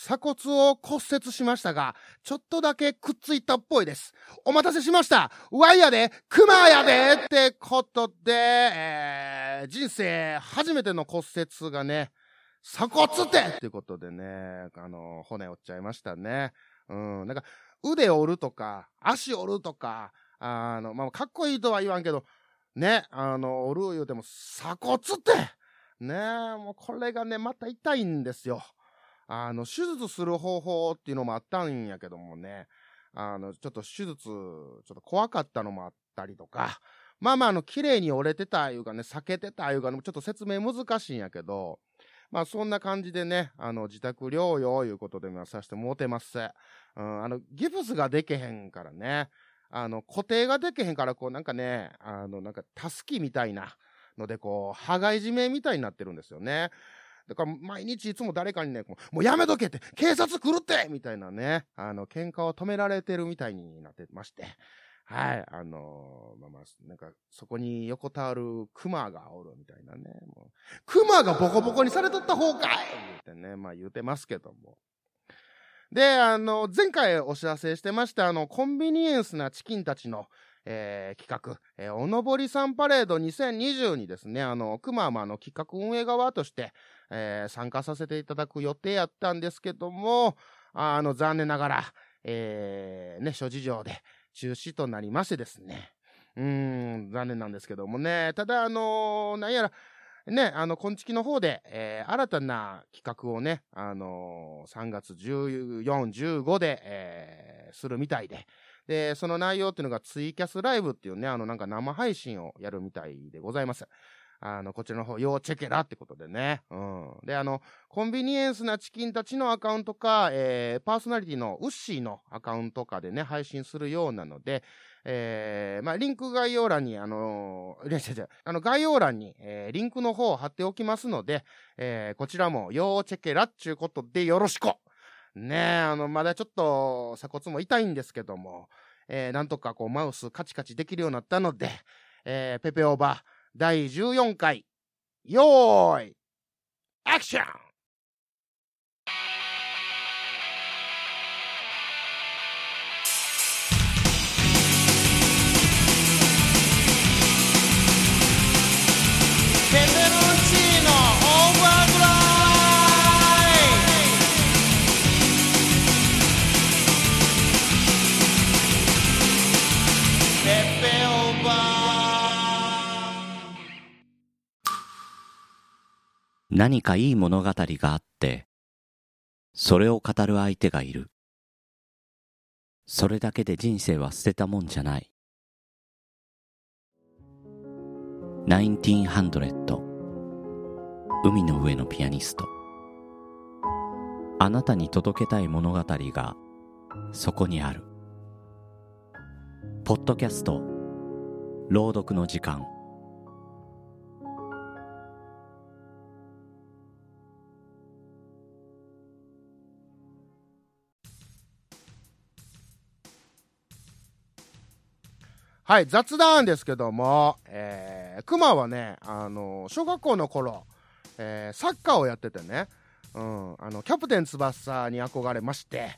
鎖骨を骨折しましたが、ちょっとだけくっついたっぽいです。お待たせしました。ワイヤで、クマやでってことで、えー、人生初めての骨折がね、鎖骨ってっていうことでね、あの、骨折っちゃいましたね。うん、なんか、腕折るとか、足折るとか、あの、まあ、かっこいいとは言わんけど、ね、あの、折る言うても、鎖骨ってねもうこれがね、また痛いんですよ。あの、手術する方法っていうのもあったんやけどもね、あの、ちょっと手術、ちょっと怖かったのもあったりとか、まあまあ、あの、綺麗に折れてたいうかね、避けてたいうかね、ちょっと説明難しいんやけど、まあそんな感じでね、あの、自宅療養いうことでもさせてもうてます。うん、あの、ギプスがでけへんからね、あの、固定がでけへんから、こうなんかね、あの、なんか、たすきみたいなので、こう、羽交い締めみたいになってるんですよね。だから毎日いつも誰かにね、もうやめとけって、警察来るってみたいなね、あの、喧嘩を止められてるみたいになってまして。はい、あのー、まあまあ、なんか、そこに横たわる熊がおるみたいなね。もう熊がボコボコにされとった方かいってね、まあ言うてますけども。で、あの、前回お知らせしてました、あの、コンビニエンスなチキンたちの、えー、企画、えー、おのぼりさんパレード2020にですね、あの、くままの企画運営側として、えー、参加させていただく予定やったんですけども、あの、残念ながら、えー、ね、諸事情で中止となりましてですね、うん、残念なんですけどもね、ただ、あのー、なんやら、ね、あの、今月の方で、えー、新たな企画をね、あのー、3月14、15で、えー、するみたいで、で、その内容っていうのがツイキャスライブっていうね、あのなんか生配信をやるみたいでございます。あの、こちらの方、要チェケラってことでね。うん。で、あの、コンビニエンスなチキンたちのアカウントか、えー、パーソナリティのウッシーのアカウントかでね、配信するようなので、えー、まあ、リンク概要欄に、あのー、あの、概要欄に、えー、リンクの方を貼っておきますので、えー、こちらも、要チェケラっちゅうことでよろしくねえ、あの、まだちょっと鎖骨も痛いんですけども、えー、なんとかこうマウスカチカチできるようになったので、えー、ペペオーバー第14回、よーい、アクション！何かいい物語があって、それを語る相手がいる。それだけで人生は捨てたもんじゃない。1900海の上のピアニスト。あなたに届けたい物語がそこにある。ポッドキャスト。朗読の時間。はい、雑談ですけども、えー、熊はね、あの小学校の頃、えー、サッカーをやっててね、うん、あの、キャプテン翼に憧れまして、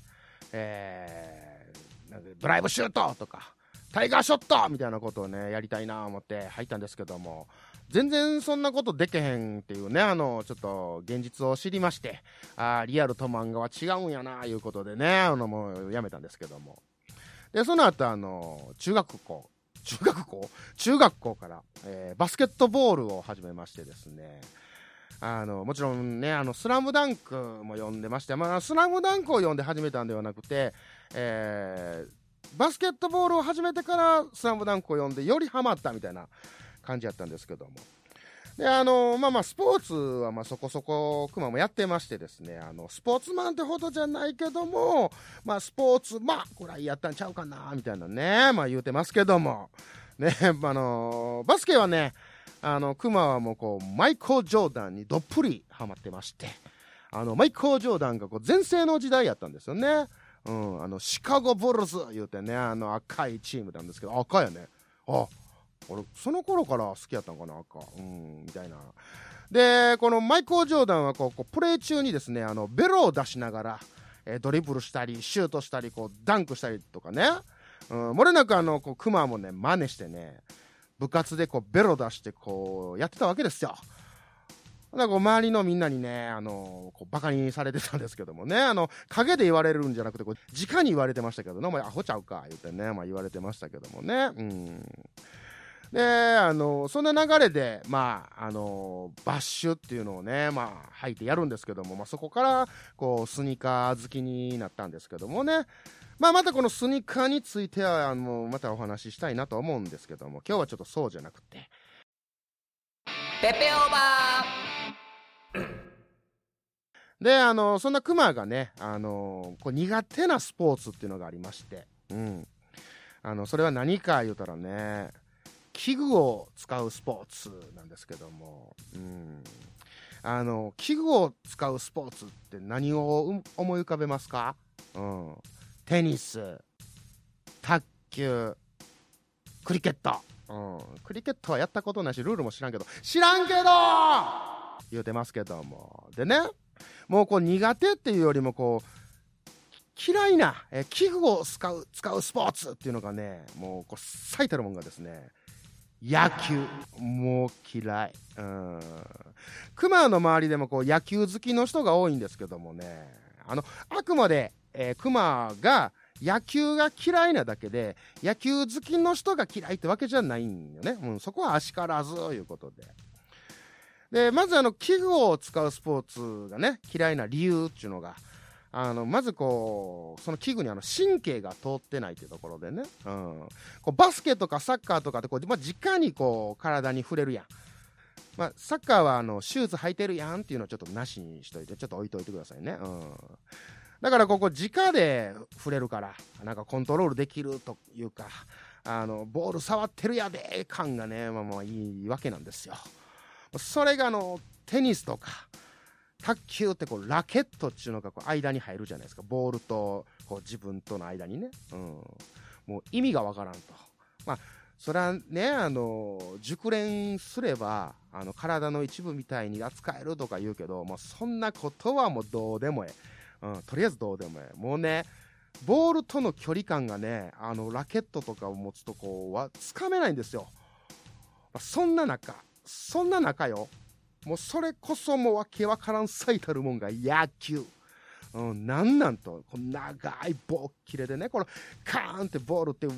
えー、ドライブシュートとか、タイガーショットみたいなことをね、やりたいなと思って入ったんですけども、全然そんなことでけへんっていうね、あの、ちょっと現実を知りまして、あリアルと漫画は違うんやな、いうことでね、あの、もうやめたんですけども。で、その後、あの、中学校、中学校？中学校から、えー、バスケットボールを始めましてですね、あの、もちろんね、あの、スラムダンクも読んでまして、まあ、スラムダンクを読んで始めたんではなくて、えー、バスケットボールを始めてから、スラムダンクを読んで、よりハマったみたいな感じやったんですけども。で、あの、まあまあ、スポーツはまあそこそこ、クマもやってましてですね、あの、スポーツマンってほどじゃないけども、まあ、スポーツ、まあ、ぐらいやったんちゃうかな、みたいなね、まあ言うてますけども、ね、あの、バスケはね、あの、クマはもうこう、マイコー・ジョーダンにどっぷりハマってまして、あの、マイコー・ジョーダンがこう、全盛の時代やったんですよね。うん、あの、シカゴ・ブルズ言うてね、あの、赤いチームなんですけど、赤やね。あ、俺、その頃から好きやったんかな、赤。うん、みたいな。で、このマイコー・ジョーダンはこうこうプレー中にですね、あのベロを出しながら、えードリブルしたり、シュートしたり、こうダンクしたりとかね、うん、漏れなくあのこうクマもね、真似してね、部活でこうベロ出してこうやってたわけですよ。だからこう周りのみんなにね、あのこうバカにされてたんですけどもね、あの陰で言われるんじゃなくてこう、直に言われてましたけどね、お前アホちゃうか言ってね、まあ、言われてましたけどもね。うんで、あの、そんな流れで、まあ、あの、バッシュっていうのをね、まあ、履いてやるんですけども、まあ、そこから、こう、スニーカー好きになったんですけどもね、まあ、またこのスニーカーについては、あの、またお話ししたいなと思うんですけども、今日はちょっとそうじゃなくて、ペペオーバで、あの、そんなクマがね、あの、こう苦手なスポーツっていうのがありまして、うん。あの、それは何か言うたらね、器具を使うスポーツなんですけども、うん。あの、器具を使うスポーツって何を思い浮かべますか？うん。テニス、卓球、クリケット。うん。クリケットはやったことないし、ルールも知らんけど、知らんけど言うてますけども。でね、もうこう苦手っていうよりもこう、嫌いな、え器具を使う、使うスポーツっていうのがね、もうこう最たるもんがですね、野球。もう嫌い。うん。熊の周りでもこう野球好きの人が多いんですけどもね、あの、あくまで、えー熊が野球が嫌いなだけで、野球好きの人が嫌いってわけじゃないんよね。うん、そこはあしからずということで。で、まずあの、器具を使うスポーツがね、嫌いな理由っていうのが、あの、まずこう、その器具にあの、神経が通ってないっていうところでね、うん。こうバスケとかサッカーとかってこう、まあ、直にこう、体に触れるやん。まあ、サッカーはあの、シューズ履いてるやんっていうのをちょっとなしにしといて、ちょっと置いといてくださいね。うん。だからここ直で触れるから、なんかコントロールできるというか、あの、ボール触ってるやで感がね、まあまあいいわけなんですよ。それがあの、テニスとか、卓球ってこうラケットっていうのがこう間に入るじゃないですか。ボールとこう自分との間にね。うん。もう意味がわからんと。まあ、それはね、あの、熟練すれば、あの、体の一部みたいに扱えるとか言うけど、もうそんなことはもうどうでもええ。うん、とりあえずどうでもええ。もうね、ボールとの距離感がね、あの、ラケットとかを持つとこうは、つかめないんですよ。まあそんな中、そんな中よ。もうそれこそもうわけわからん最たるもんが野球。うん、なんなんと、この長い棒っきれでね、このカーンってボールってわ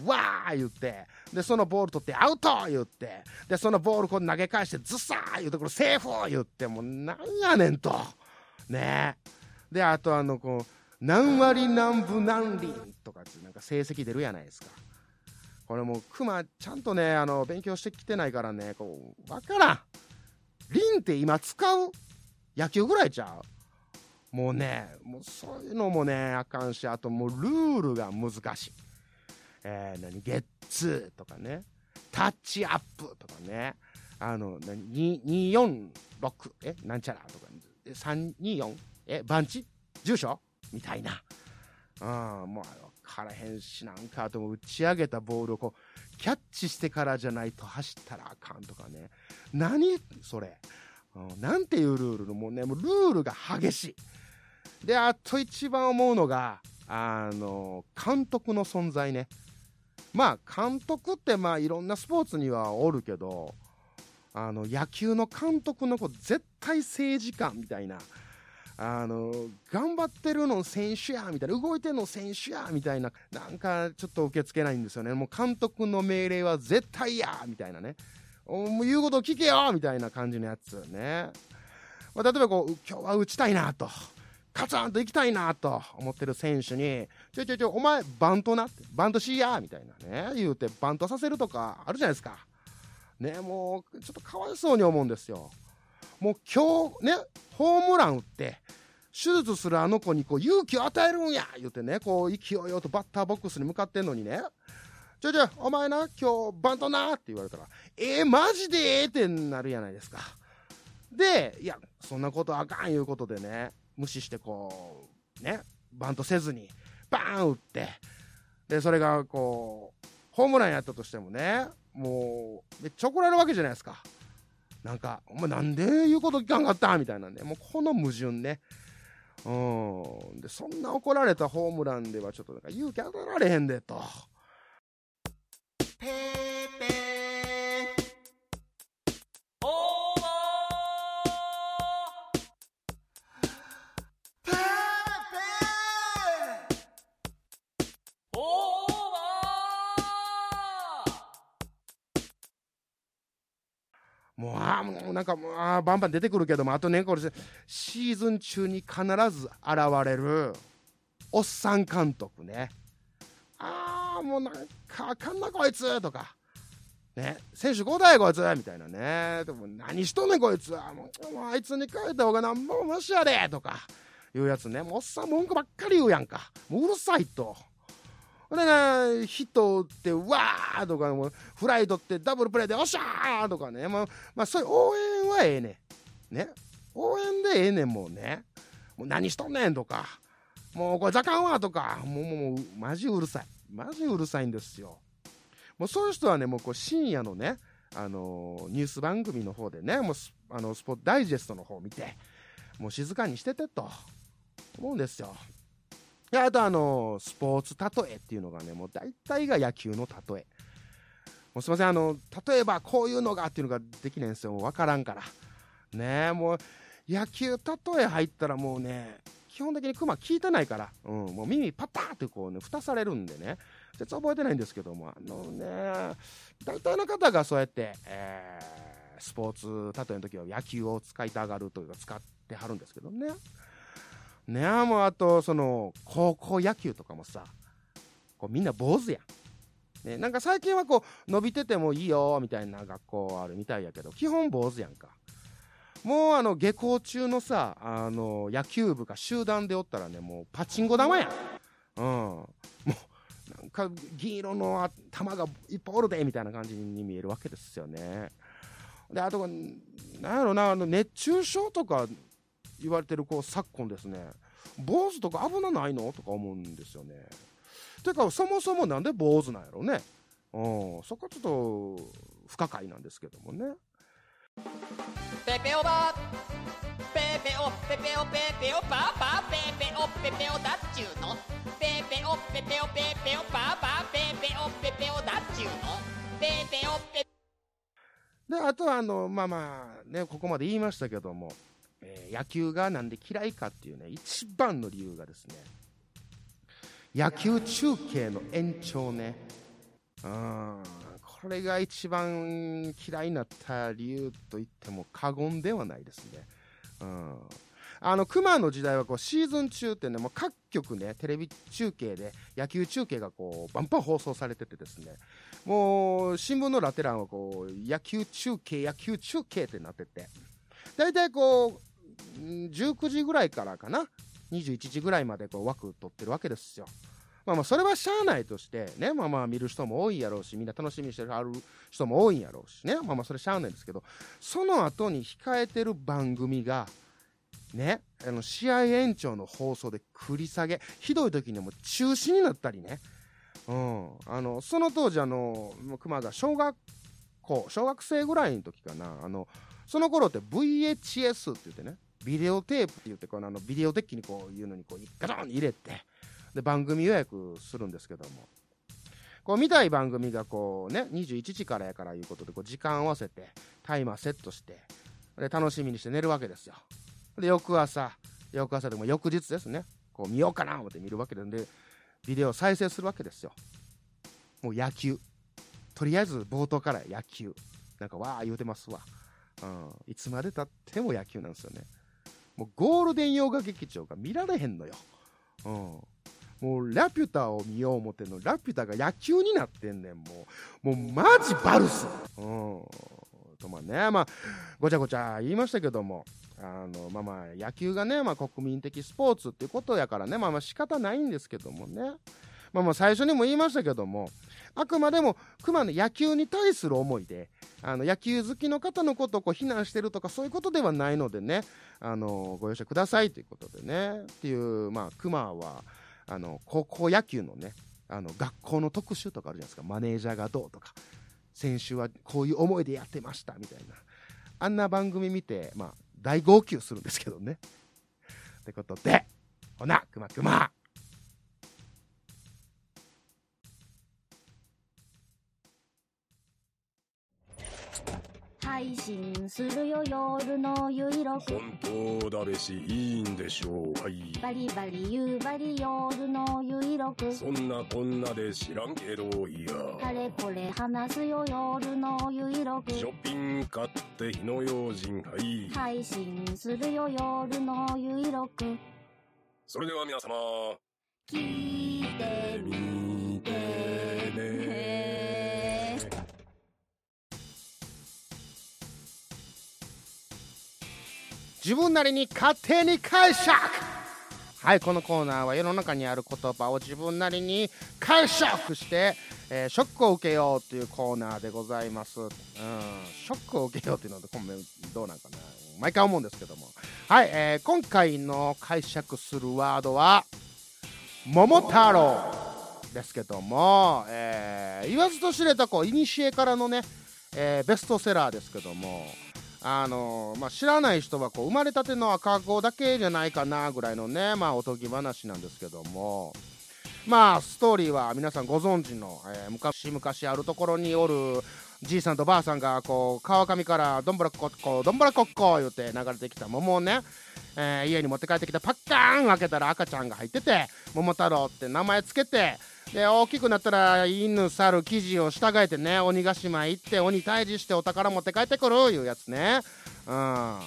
ー言って、で、そのボール取ってアウト言って、で、そのボールこう投げ返してズサー言って、これセーフ言って、もうなんやねんと。ねで、あとあの、こう、何割何分何厘とかってなんか成績出るやないですか。これもう、クマ、ちゃんとね、あの、勉強してきてないからね、こう、わからん。リンって今使う野球ぐらいちゃう？もうね、もうそういうのもね、あかんし、あともうルールが難しい。えー、何、ゲッツーとかね、タッチアップとかね、あの、何、2 246、え、なんちゃらとか、324、え、番地住所？みたいな。うん、もう、分からへんし、なんか、あとも打ち上げたボールをこう、キャッチしてからじゃないと走ったらあかんとかね。何それ、うん、なんていうルールのもうねもうルールが激しい。であと一番思うのがあの監督の存在ね。まあ監督ってまあいろんなスポーツにはおるけどあの野球の監督のこう絶対政治家みたいなあの頑張ってるの選手やみたいな動いてるの選手やみたいななんかちょっと受け付けないんですよね。もう監督の命令は絶対やみたいなね。もう言うことを聞けよみたいな感じのやつね、まあ、例えばこう今日は打ちたいなとカツンと行きたいなと思ってる選手にちょいちょいちょいお前バントなってバントしやみたいなね言うてバントさせるとかあるじゃないですか。ねもうちょっとかわいそうに思うんですよ。もう今日ねホームラン打って手術するあの子にこう勇気を与えるんや言うてねこう勢いよとバッターボックスに向かってんのにねちょちょ、お前な、今日バントなって言われたら、えー、マジでええってなるやないですか。で、いや、そんなことあかんいうことでね、無視してこう、ね、バントせずに、バーン打って、で、それがこう、ホームランやったとしてもね、もう、めっちゃ怒られるわけじゃないですか。なんか、お前なんで言うこと聞かんかったみたいなね。もうこの矛盾ね。うん。で、そんな怒られたホームランではちょっとなんか勇気与えられへんで、と。バンバン出てくるけども、あとね、これ、シーズン中に必ず現れる、おっさん監督ね。ああ、もうなんか、あかんなこいつとか。ね、選手交代こいつみたいなね。でも何しとんねんこいつ。もう、あいつに変えた方がなんぼマシやでとか。いうやつね。もうおっさん文句ばっかり言うやんか。もううるさいと。ほんでね、ヒットって、わーとか、もうフライ取って、ダブルプレーで、おっしゃーとかね、まあ、まあ、そういう応援はええねん。ね。応援でええねん、もうね。もう何しとんねんとか、もうこれざかんわとか、もう、もう、マジうるさい。マジうるさいんですよ。もうそういう人はね、もうこう深夜のね、あのーニュース番組の方でね、もうスあのスポーツダイジェストの方を見て、もう静かにしててと思うんですよ。であとあのスポーツ例えっていうのがねもう大体が野球の例え。もうすいませんあの例えばこういうのがっていうのができないんですよ。もう分からんから。ねえもう野球例え入ったらもうね基本的にクマ聞いてないから、うん、もう耳パターってこうね蓋されるんでね。絶対覚えてないんですけども。あのね大体の方がそうやって、えースポーツ例えの時は野球を使いたがるというか使ってはるんですけどね。ねあもうあとその高校野球とかもさこうみんな坊主やん、ね、なんか最近はこう伸びててもいいよみたいな学校あるみたいやけど基本坊主やんか。もうあの下校中のさあの野球部が集団でおったらねもうパチンコ玉やん。うん。もうなんか銀色の球がいっぱいおるでみたいな感じに見えるわけですよね。であとなんやろなあの熱中症とか言われてるこう昨今ですね坊主とか危なないの？とか思うんですよね。てかそもそもなんで坊主なんやろね？うん。そこはちょっと不可解なんですけどもね。ーペペオバペペオペペオペペオパーパー。ペペオペペオだっちゅうの。ペペオペペオペペオパーパー。ペペオペペオだっちゅうの。ペペオペであとはあのまあまあねここまで言いましたけども、えー野球がなんで嫌いかっていうね一番の理由がですね野球中継の延長ね。うんこれが一番嫌いになった理由と言っても過言ではないですね。うんあの熊の時代はこうシーズン中ってねもう各局ねテレビ中継で野球中継がこうバンバン放送されててですね。もう新聞のラテ欄はこう野球中継野球中継ってなってて。大体こう19時ぐらいからかな。21時ぐらいまでこう枠取ってるわけですよ。まあまあそれはしゃあないとしてね。まあまあ見る人も多いやろうしみんな楽しみにしてる人も多いんやろうしね。まあまあそれしゃあないんですけど。その後に控えてる番組がね、あの試合延長の放送で繰り下げひどい時にも中止になったりね、うん、あのその当時あの熊が小学校小学生ぐらいの時かな。あのその頃って VHS って言ってね。ビデオテープって言ってこのあのビデオデッキにこういうのにこうガチャンに入れてで番組予約するんですけども。こう見たい番組がこうね21時からやからいうことでこう時間合わせてタイマーセットしてで楽しみにして寝るわけですよ。で翌朝翌朝でも翌日ですね。こう見ようかな思って見るわけででビデオ再生するわけですよ。もう野球。とりあえず冒頭から野球。なんかわー言うてますわ、うん、いつまでたっても野球なんですよね。もうゴールデン洋画劇場が見られへんのよ、うん、もうラピュタを見よう思ってんの。ラピュタが野球になってんねん。もうもうマジバルス。うん。とまあねまあごちゃごちゃ言いましたけども。あのまあまあ野球がね、まあ、国民的スポーツっていうことやからねまあまあ仕方ないんですけどもね。まあまあ最初にも言いましたけどもあくまでも熊の野球に対する思いであの野球好きの方のことをこう非難してるとかそういうことではないのでねあのご容赦くださいということでねっていうまあ熊はあの高校野球のねあの学校の特集とかあるじゃないですかマネージャーがどうとか選手はこういう思いでやってましたみたいなあんな番組見て、まあ、大号泣するんですけどね。ってことで、ほな、くまくま。配信するよ夜のゆいろく。本当だべしいいんでしょう。はい。バリバリ夕張夜のゆいろく。そんなこんなで知らんけどいや。かれこれ話すよ夜のゆいろく。ショッピング買って火の用心はい。配信するよ夜のゆいろく。それでは皆様。聞いてみてね自分なりに勝手に解釈。はいこのコーナーは世の中にある言葉を自分なりに解釈して、えーショックを受けようというコーナーでございます、うん、ショックを受けようというのはこんめどうなんかな。毎回思うんですけども。はい、えー今回の解釈するワードは桃太郎ですけども、えー言わずと知れたこう古からのね、えーベストセラーですけども。あのまあ、知らない人はこう生まれたての赤子だけじゃないかなぐらいのね、まあ、おとぎ話なんですけども。まあストーリーは皆さんご存知の、えー昔々あるところにおるじいさんとばあさんがこう川上からどんぶらこっこどんぶらこっこ言うて流れてきた桃をね、えー家に持って帰ってきてパッカーン開けたら赤ちゃんが入ってて桃太郎って名前つけてで大きくなったら犬猿生地を従えてね鬼ヶ島行って鬼退治してお宝持って帰ってくるいうやつね。うん。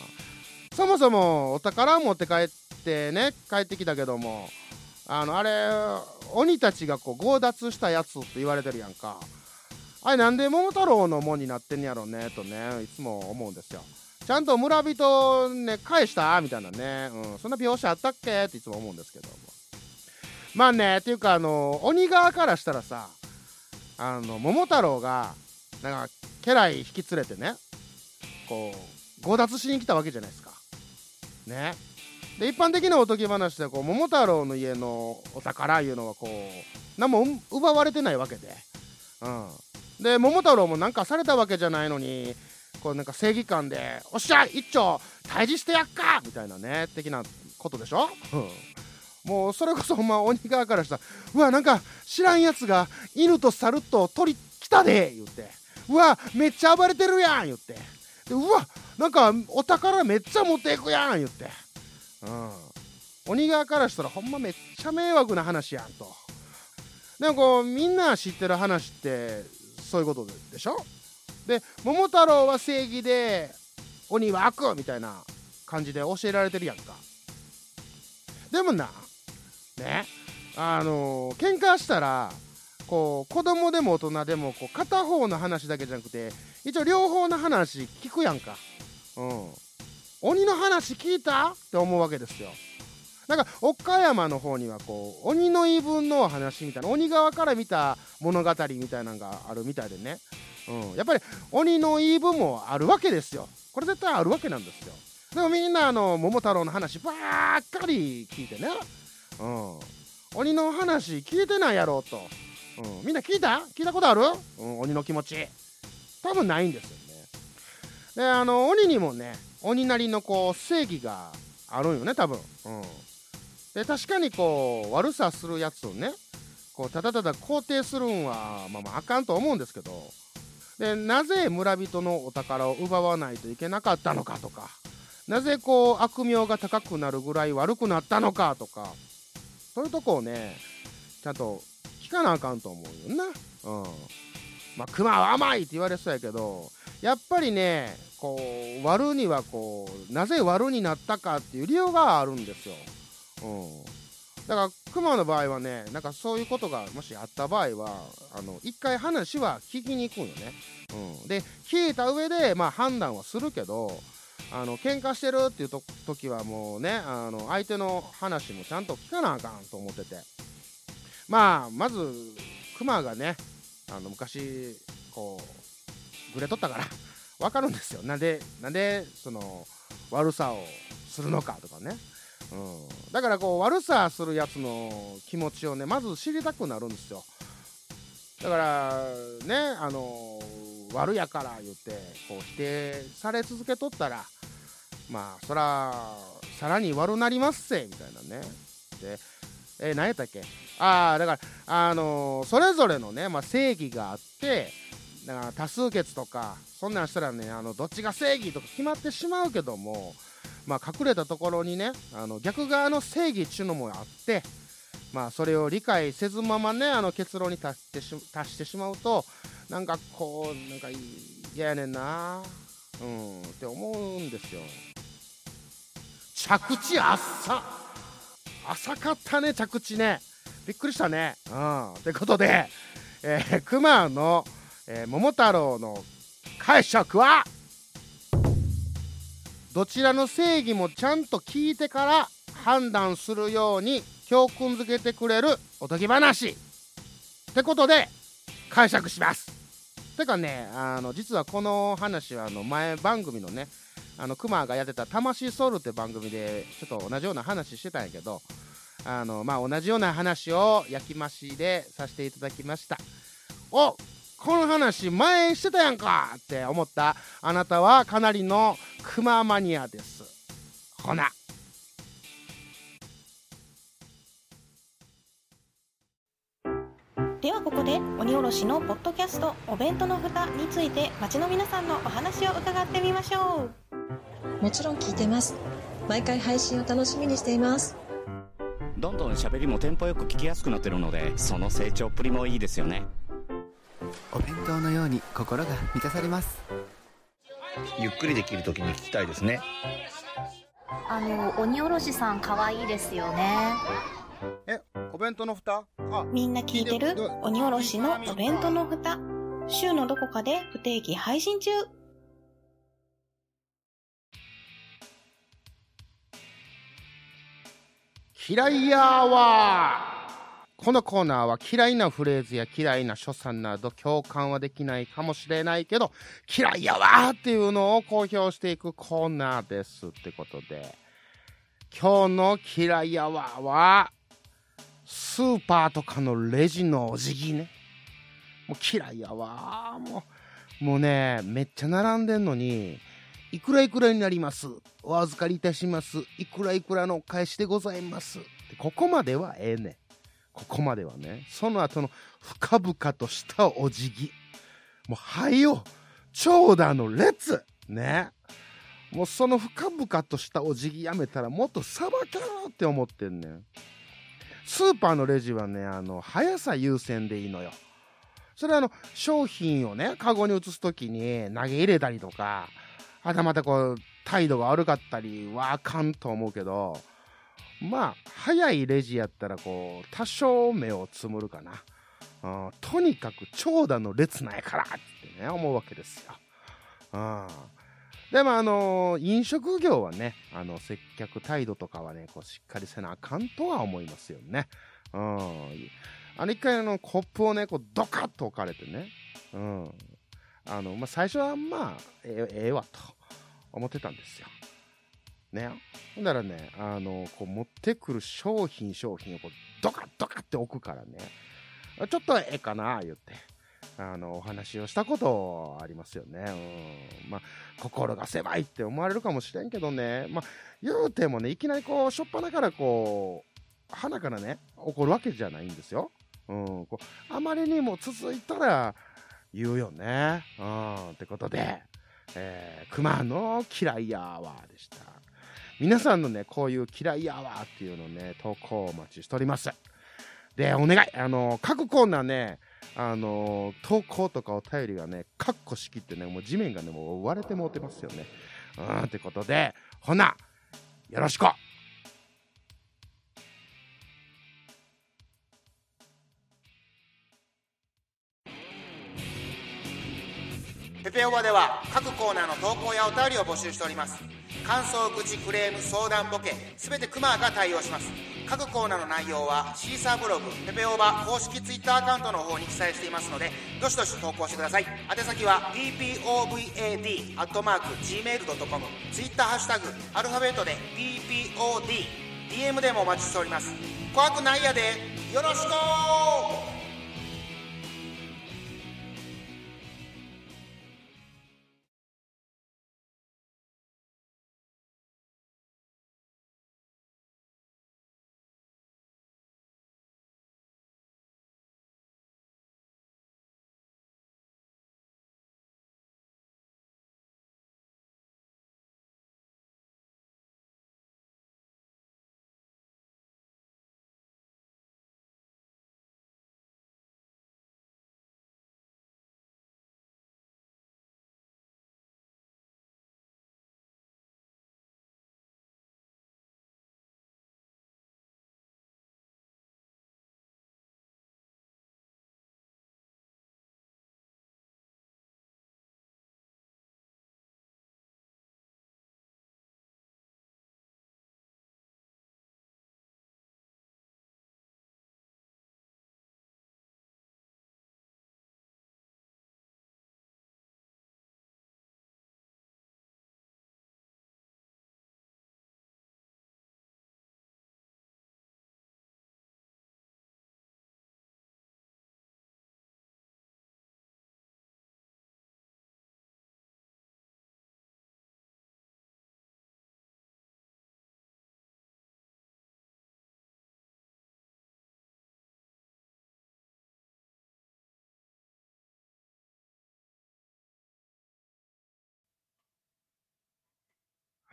そもそもお宝持って帰ってね帰ってきたけどもあのあれ鬼たちがこう強奪したやつって言われてるやんか。あれなんで桃太郎の門になってんやろねとねいつも思うんですよ。ちゃんと村人ね返した？みたいなね、うん、そんな描写あったっけ？っていつも思うんですけど。まあねっていうかあの鬼側からしたらさあの桃太郎がなんか家来引き連れてねこう強奪しに来たわけじゃないですか。ね。で一般的なおとぎ話でこう桃太郎の家のお宝いうのはこう何も奪われてないわけで、うん、で桃太郎もなんかされたわけじゃないのにこうなんか正義感で「おっしゃ一丁退治してやっか!」みたいなね的なことでしょ、うん。もうそれこそほんま鬼側からしたら「うわなんか知らんやつが犬と猿と鳥来たで!」言って「うわめっちゃ暴れてるやん!」言って。でうわなんかお宝めっちゃ持っていくやん言って。うん。鬼側からしたらほんまめっちゃ迷惑な話やんと。でもこうみんな知ってる話ってそういうことででしょ？で桃太郎は正義で鬼は悪みたいな感じで教えられてるやんか。でもなね。あのー喧嘩したらこう子供でも大人でもこう片方の話だけじゃなくて一応両方の話聞くやんか。うん。鬼の話聞いた？って思うわけですよ。なんか岡山の方にはこう鬼の言い分の話みたいな鬼側から見た物語みたいなのがあるみたいでね、うん、やっぱり鬼の言い分もあるわけですよ。これ絶対あるわけなんですよ。でもみんなあの桃太郎の話ばっかり聞いてね、うん、鬼の話聞いてないやろと、うん、みんな聞いた？聞いたことある、うん、鬼の気持ち。多分ないんですよね。であの鬼にもね鬼なりのこう正義があるんよね多分、うん、で確かにこう悪さするやつをねこうただただ肯定するんはまあまああかんと思うんですけど。でなぜ村人のお宝を奪わないといけなかったのかとか。なぜこう悪名が高くなるぐらい悪くなったのかとか。そういうとこをねちゃんと聞かなあかんと思うよなうんまあ熊は甘いって言われそうやけどやっぱりねこう割るにはこうなぜ割るになったかっていう理由があるんですよ。うん、だから熊の場合はねなんかそういうことがもしあった場合はあの一回話は聞きに行くんよね。うん、で聞いた上で、まあ、判断はするけどあの喧嘩してるっていうと時はもうねあの相手の話もちゃんと聞かなあかんと思ってて。まあまず熊がねあの昔こうグレとったから 分かるんですよ。なんでなんでその悪さをするのかとかね、うん、だからこう悪さするやつの気持ちをねまず知りたくなるんですよ。だからねあの悪やから言ってこう否定され続けとったらまあそらさらに悪なりますせみたいなね。でえー何やったっけ？ああだからあのーそれぞれのね、まあ、正義があってだから多数決とかそんなんしたらねあのどっちが正義とか決まってしまうけどもまあ隠れたところにねあの逆側の正義っちゅうのもあってまあそれを理解せずままねあの結論に達してし達してしまうとなんかこうなんか嫌やねんな。うんって思うんですよ。着地あっさ。浅かったね着地ね。びっくりしたね。うん。ということで、えー、熊の、えー桃太郎の解釈はどちらの正義もちゃんと聞いてから判断するように教訓づけてくれるおとぎ話。ってことで解釈します。てかねあの実はこの話はあの前番組のねあのクマがやってた「魂ソウル」って番組でちょっと同じような話してたんやけどあのまあ同じような話を焼き増しでさせていただきました。おこの話前してたやんかって思ったあなたはかなりのクママニアです。ほな。ではここで鬼おろしのポッドキャストお弁当の蓋について町の皆さんのお話を伺ってみましょう。もちろん聞いてます。毎回配信を楽しみにしています。どんどん喋りもテンポよく聞きやすくなってるのでその成長っぷりもいいですよね。お弁当のように心が満たされます。ゆっくりできるときに聞きたいですね。あの鬼おろしさん可愛いですよね。えお弁当の蓋？あみんな聞いてる。鬼おろしのお弁当の蓋。週のどこかで不定期配信中嫌いやわこのコーナーは嫌いなフレーズや嫌いな所作など共感はできないかもしれないけど嫌いやわっていうのを公表していくコーナーですってことで今日の嫌いやわはスーパーとかのレジのお辞儀ね。もう嫌いやわもうもうねめっちゃ並んでんのにいくらいくらになります。お預かりいたします。いくらいくらのお返しでございます。ここまではええねん。ここまではね。その後の深々としたお辞儀。もうはよ長蛇の列。ね。もうその深々としたお辞儀やめたらもっとさばけろって思ってんねん。スーパーのレジはねあの速さ優先でいいのよ。それはあの商品をねカゴに移す時に投げ入れたりとかはたまたこう態度が悪かったりはあかんと思うけどまあ早いレジやったらこう多少目をつむるかな、うん、とにかく長蛇の列なんやからってね思うわけですよ、うん、でもあの飲食業はねあの接客態度とかはねこうしっかりせなあかんとは思いますよね。うん。あの一回あのコップをねこうドカッと置かれてね。うん。あの、まあ、最初はまあええええわと。思ってたんですよね。ほんならね、あの、こう持ってくる商品商品をこうドカッドカッて置くからね、ちょっとええかな、言って、あの、お話をしたことありますよね。うん。まあ、心が狭いって思われるかもしれんけどね、まあ、言うてもね、いきなりこう、しょっぱなからこう、鼻からね、怒るわけじゃないんですよ。うん。こうあまりにも続いたら、言うよね。うん。ってことで、えー、熊の嫌いやわでした。皆さんのね、こういう嫌いやわっていうのね、投稿お待ちしております。で、お願い。あの、各コーナーね、あの、投稿とかお便りがね、カッコしきってね、もう地面がね、もう割れてもうてますよね。うん、ってことで、ほな、よろしくペペオバでは各コーナーの投稿やお便りを募集しております。感想口クレーム相談ボケすべてクマが対応します。各コーナーの内容はシーサーブログペペオバ公式ツイッターアカウントの方に記載していますのでどしどし投稿してください。宛先は ppobad.gmail.com ツイッターハッシュタグアルファベットで ppod DM でもお待ちしております。怖くないやで。よろしく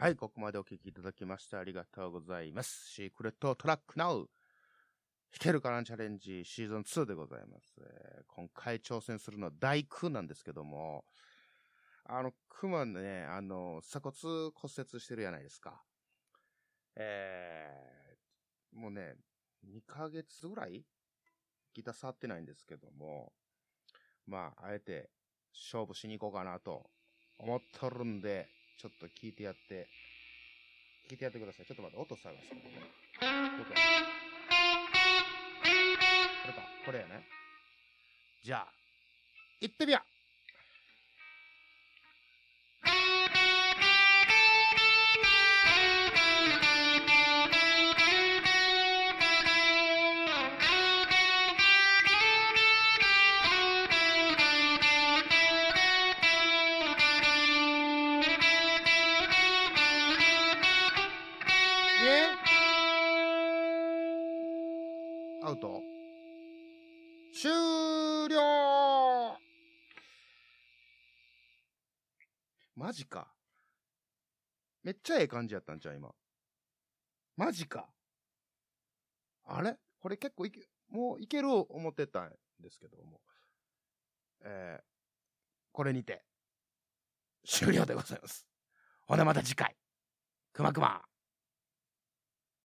はい、ここまでお聞きいただきましてありがとうございます。シークレットトラックナウ。弾けるかなチャレンジシーズン2でございます。今回挑戦するのは大工なんですけども、あの、熊ね、あの、鎖骨骨折してるじゃないですか。えー、もうね、2ヶ月ぐらいギター触ってないんですけども、まあ、あえて勝負しに行こうかなと思っとるんで、ちょっと聞いてやって、聞いてやってください。ちょっと待って、音探すからね。どこやこれか、これやね。じゃあ、行ってみようマジか。めっちゃええ感じやったんちゃう今。マジか。あれ？これ結構いけ、もういける思ってたんですけども。えー、これにて、終了でございます。ほなまた次回。くまくま。